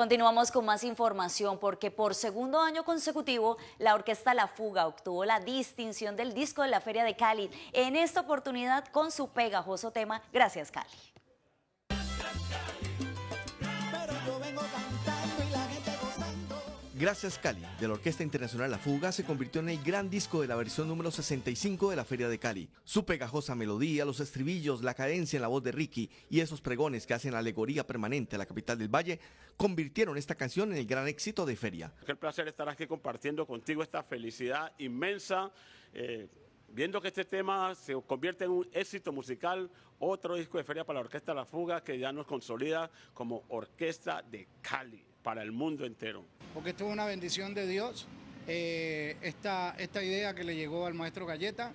Continuamos con más información porque por segundo año consecutivo la orquesta La Fuga obtuvo la distinción del disco de la Feria de Cali, en esta oportunidad con su pegajoso tema Gracias Cali. Gracias Cali, de la Orquesta Internacional La Fuga, se convirtió en el gran disco de la versión número 65 de la Feria de Cali. Su pegajosa melodía, los estribillos, la cadencia en la voz de Ricky y esos pregones que hacen alegoría permanente a la capital del Valle, convirtieron esta canción en el gran éxito de Feria. Qué placer estar aquí compartiendo contigo esta felicidad inmensa. Eh, viendo que este tema se convierte en un éxito musical, otro disco de feria para la Orquesta La Fuga que ya nos consolida como Orquesta de Cali para el mundo entero. Porque esto es una bendición de Dios, eh, esta, esta idea que le llegó al maestro Galleta.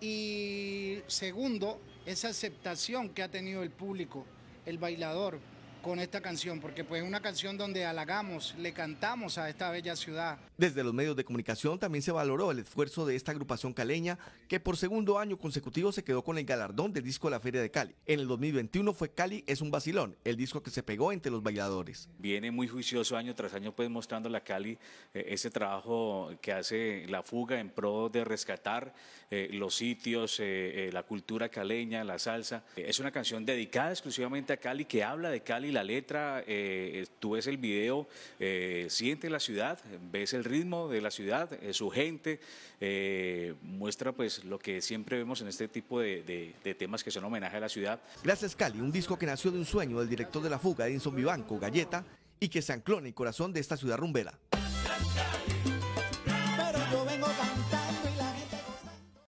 Y segundo, esa aceptación que ha tenido el público, el bailador, con esta canción, porque pues es una canción donde halagamos, le cantamos a esta bella ciudad. Desde los medios de comunicación también se valoró el esfuerzo de esta agrupación caleña que por segundo año consecutivo se quedó con el galardón del disco de la Feria de Cali. En el 2021 fue Cali es un vacilón, el disco que se pegó entre los bailadores. Viene muy juicioso año tras año pues mostrando la Cali eh, ese trabajo que hace la fuga en pro de rescatar eh, los sitios, eh, la cultura caleña, la salsa. es una canción dedicada exclusivamente a Cali que habla de Cali la letra, eh, tú ves el video, eh, sientes la ciudad, ves el ritmo de la ciudad, eh, su gente, muestra pues lo que siempre vemos en este tipo de, de, temas que son homenaje a la ciudad. Gracias Cali, un disco que nació de un sueño del director de la fuga, Edinson Vivanco, Galleta, y que se ancló en el corazón de esta ciudad rumbera.